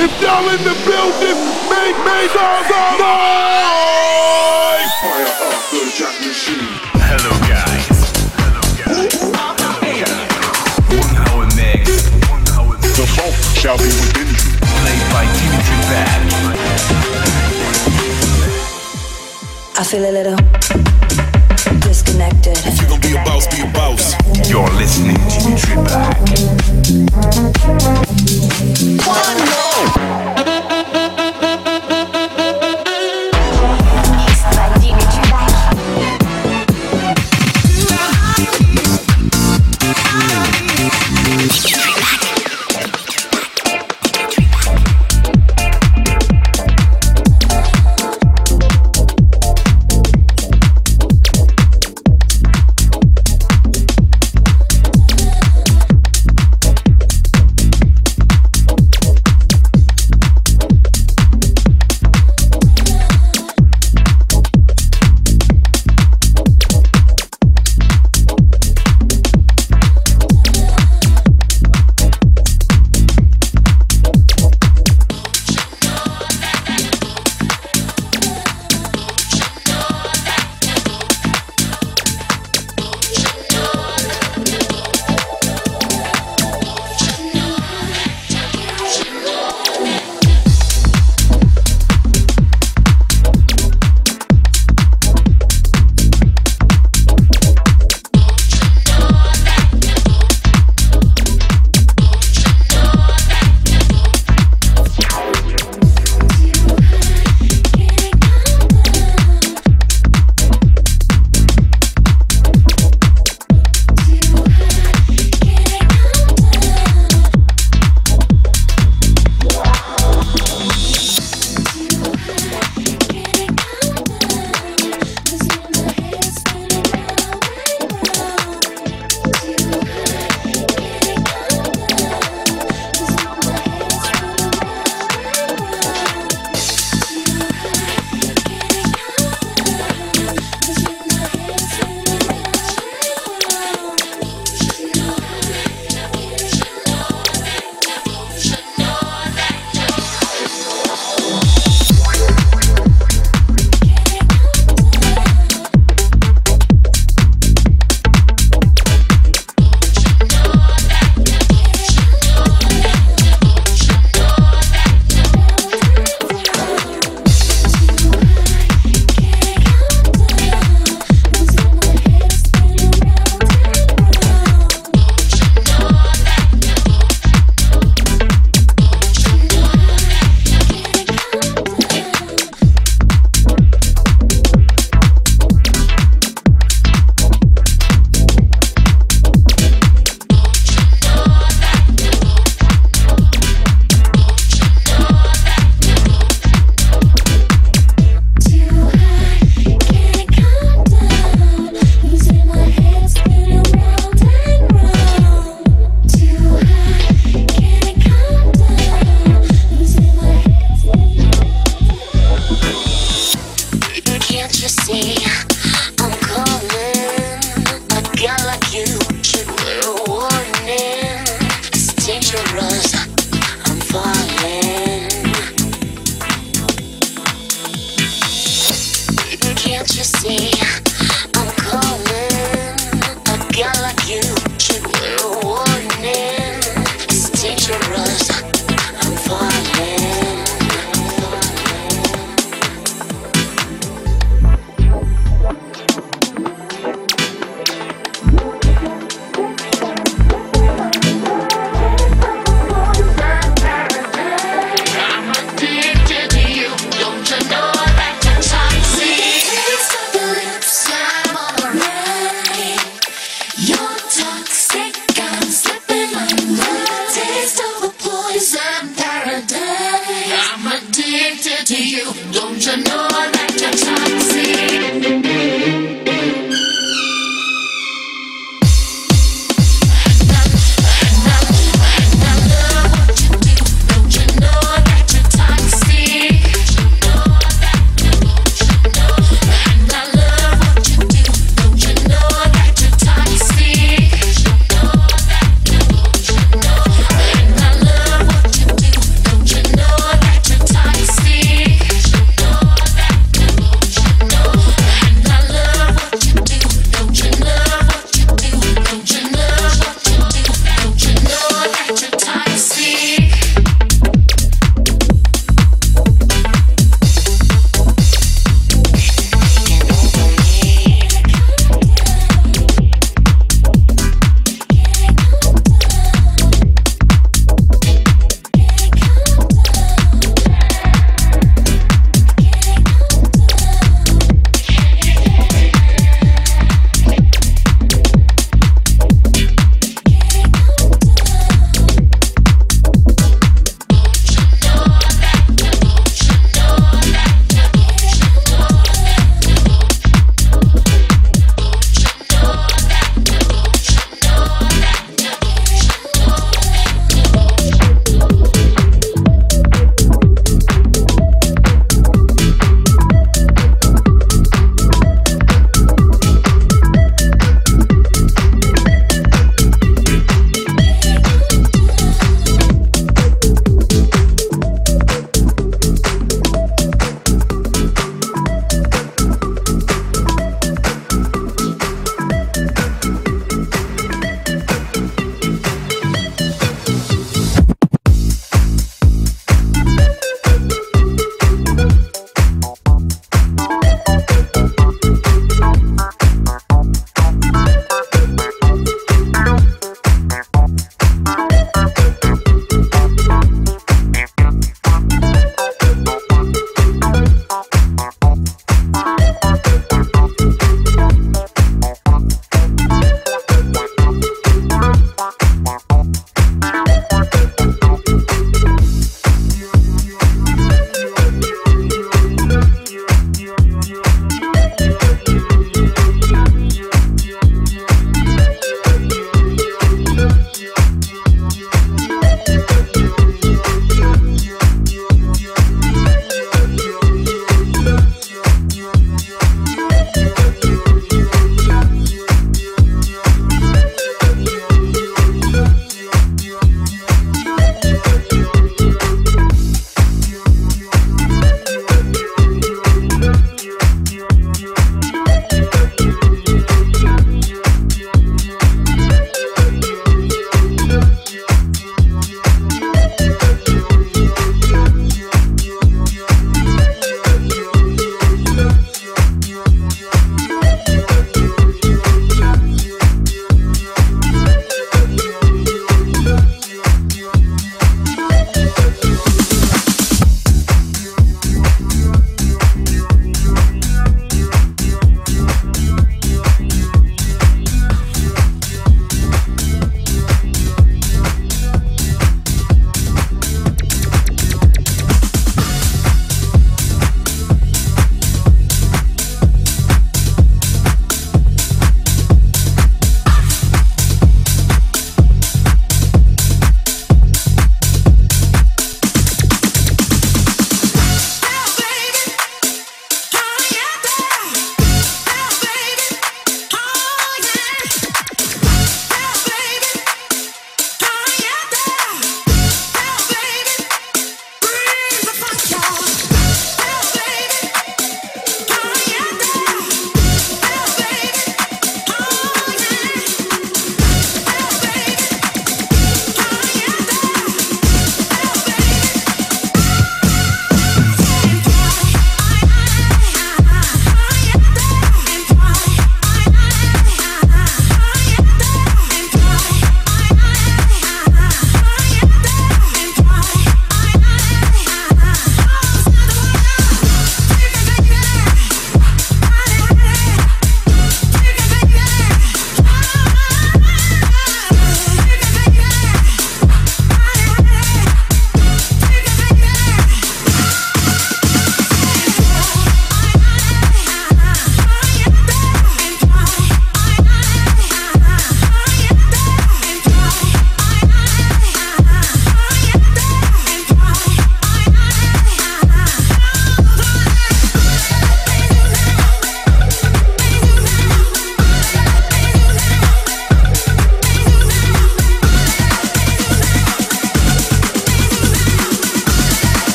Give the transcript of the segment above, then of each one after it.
If y'all in the building, make make some noise! Fire up the jack machine. Hello guys. Hello guys. One hour mix. One hour mix. The funk shall be within you. Played by Dimitri Bad. I feel a little disconnected. If you gon' be a boss, be a boss. You're listening to Dimitri Bad. Don't you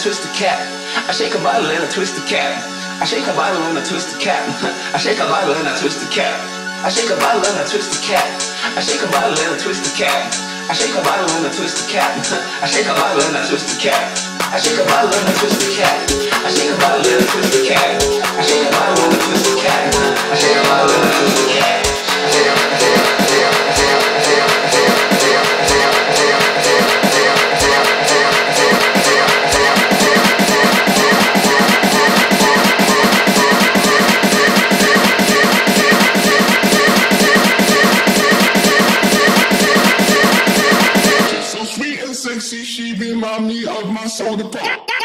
twist the cap. I shake a bottle and I twist the cap. I shake a bottle and I twist the cap. I shake a bottle and I twist the cap. I shake a bottle and I twist the cap. I shake a bottle and I twist the cap. I shake a bottle and I twist the cap. I shake a bottle and I twist the cap. I shake a bottle and I twist the cap. I shake a bottle and I twist the cap. I shake a bottle and I twist the cap. I shake a bottle and I twist the cap. I shake a bottle and I twist the cap. see she remind me of my soul department.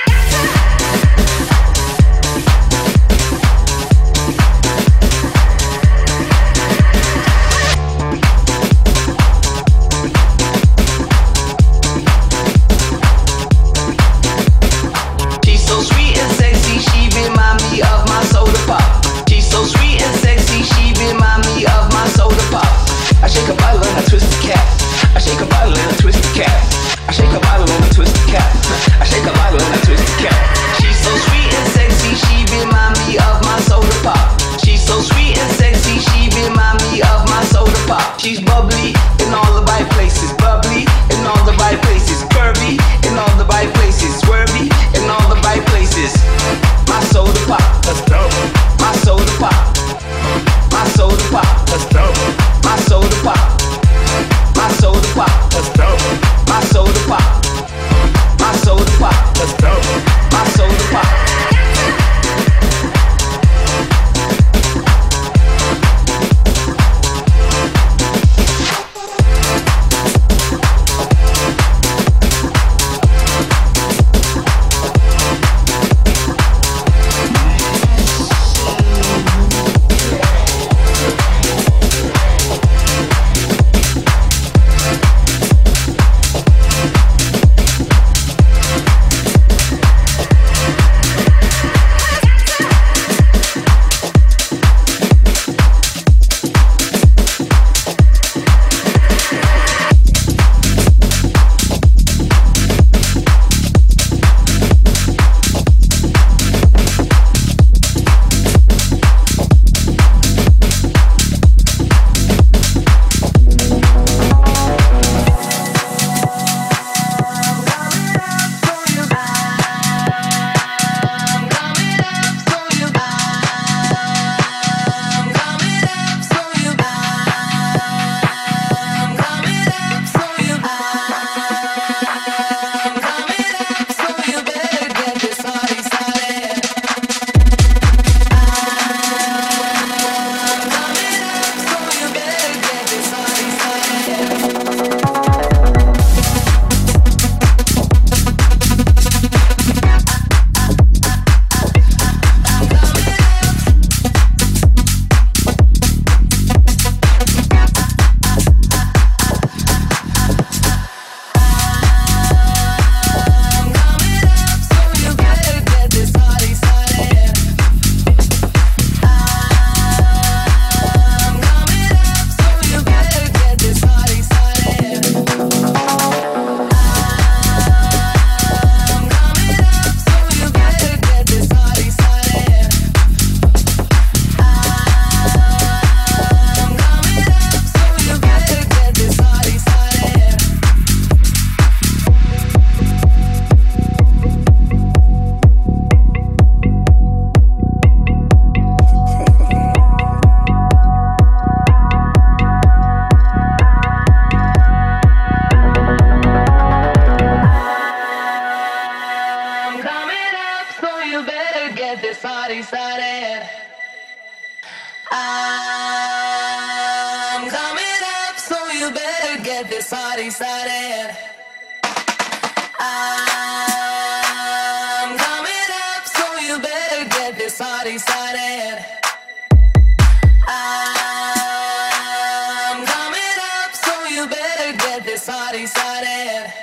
get this party started.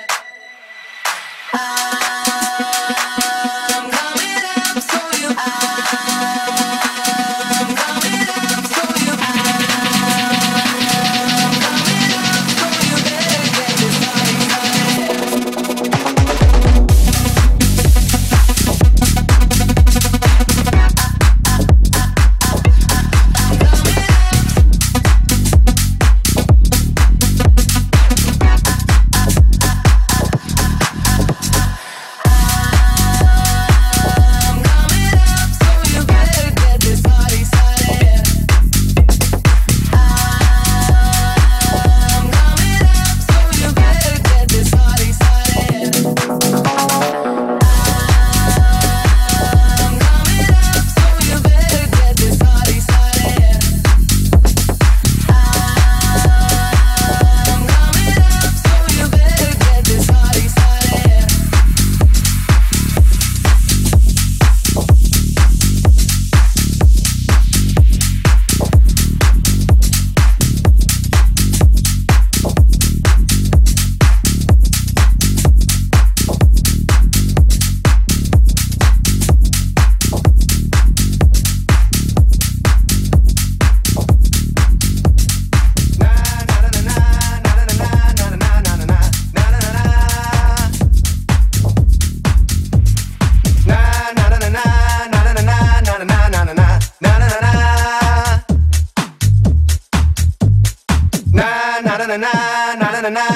I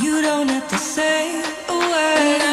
You don't have to say a word.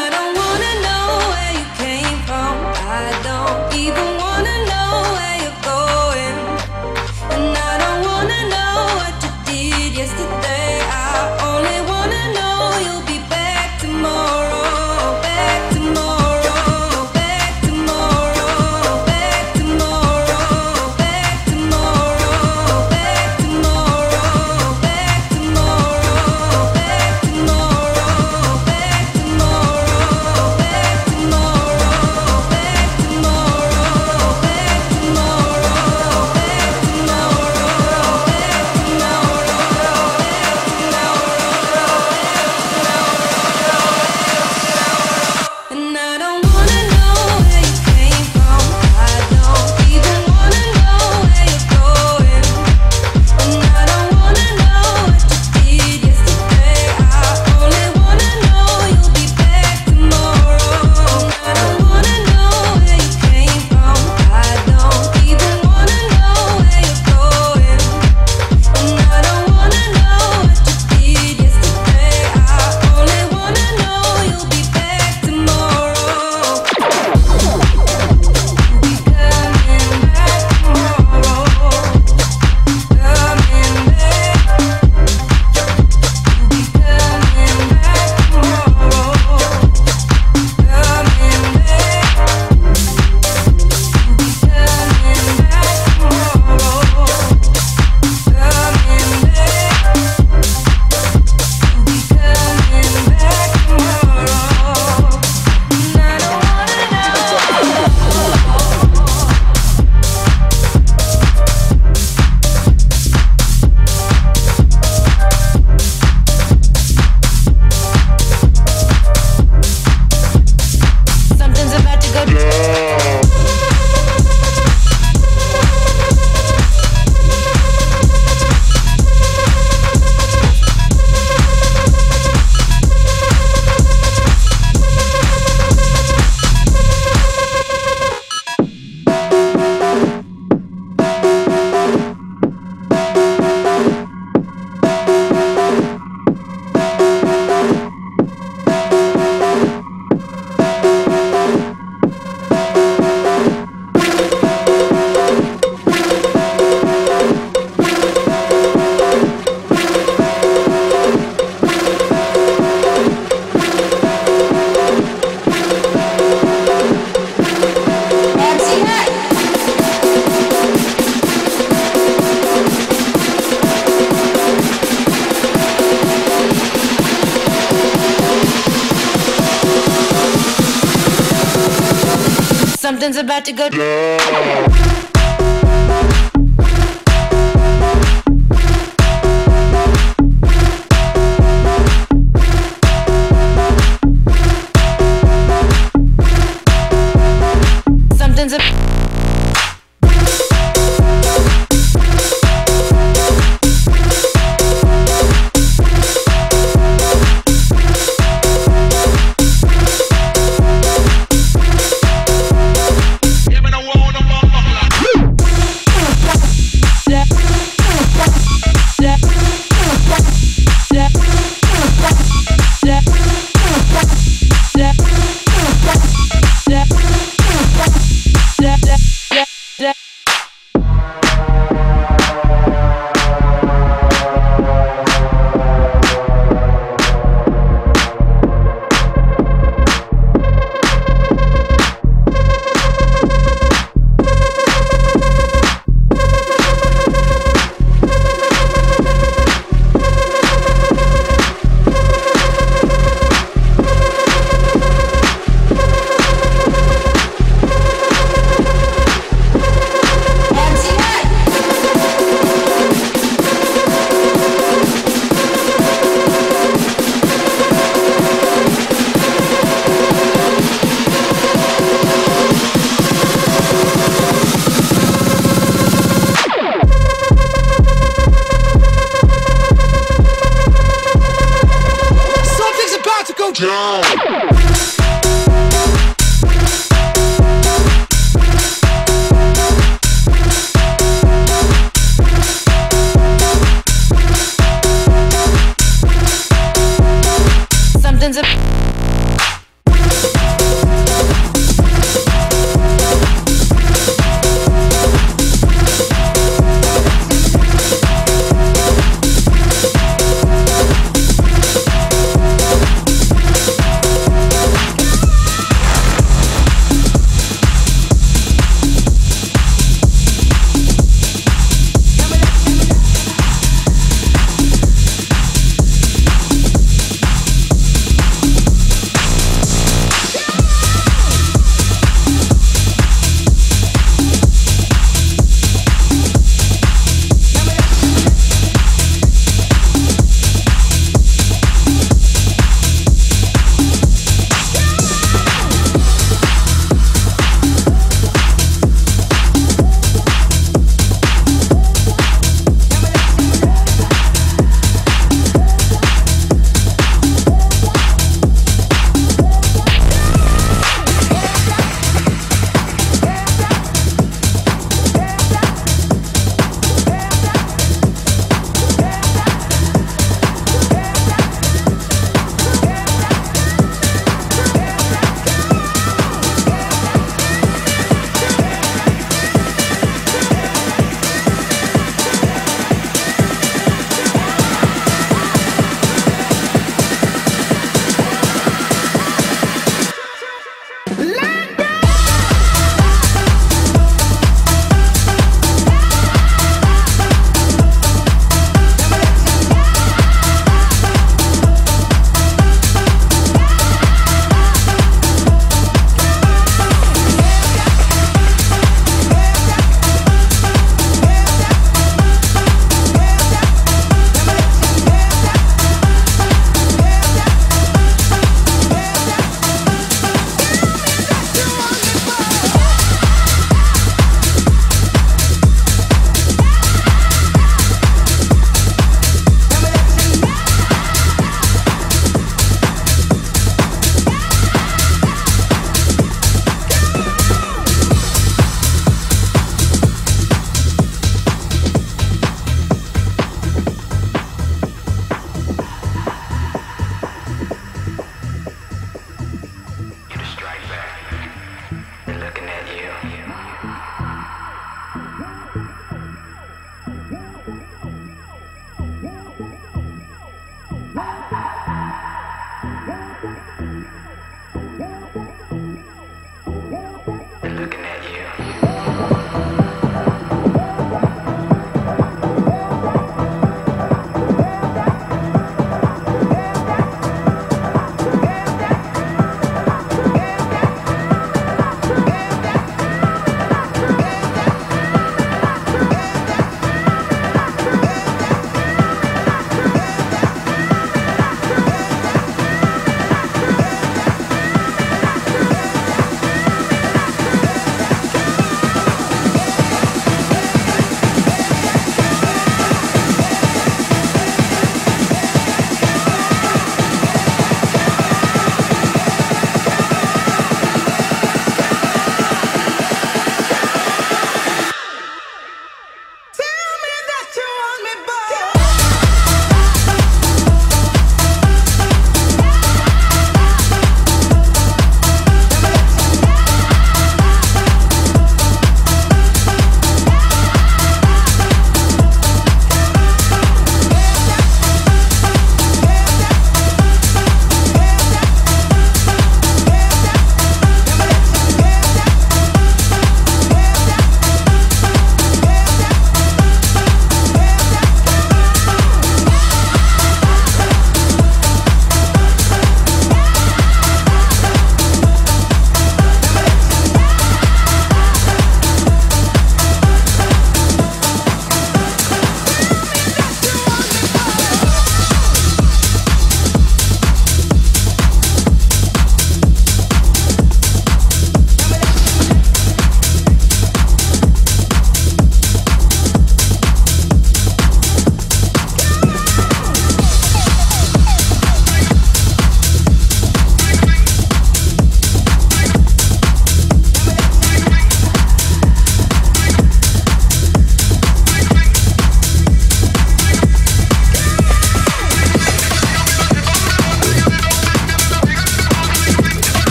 about to go. Yeah.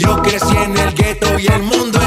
Yo crecí en el gueto y el mundo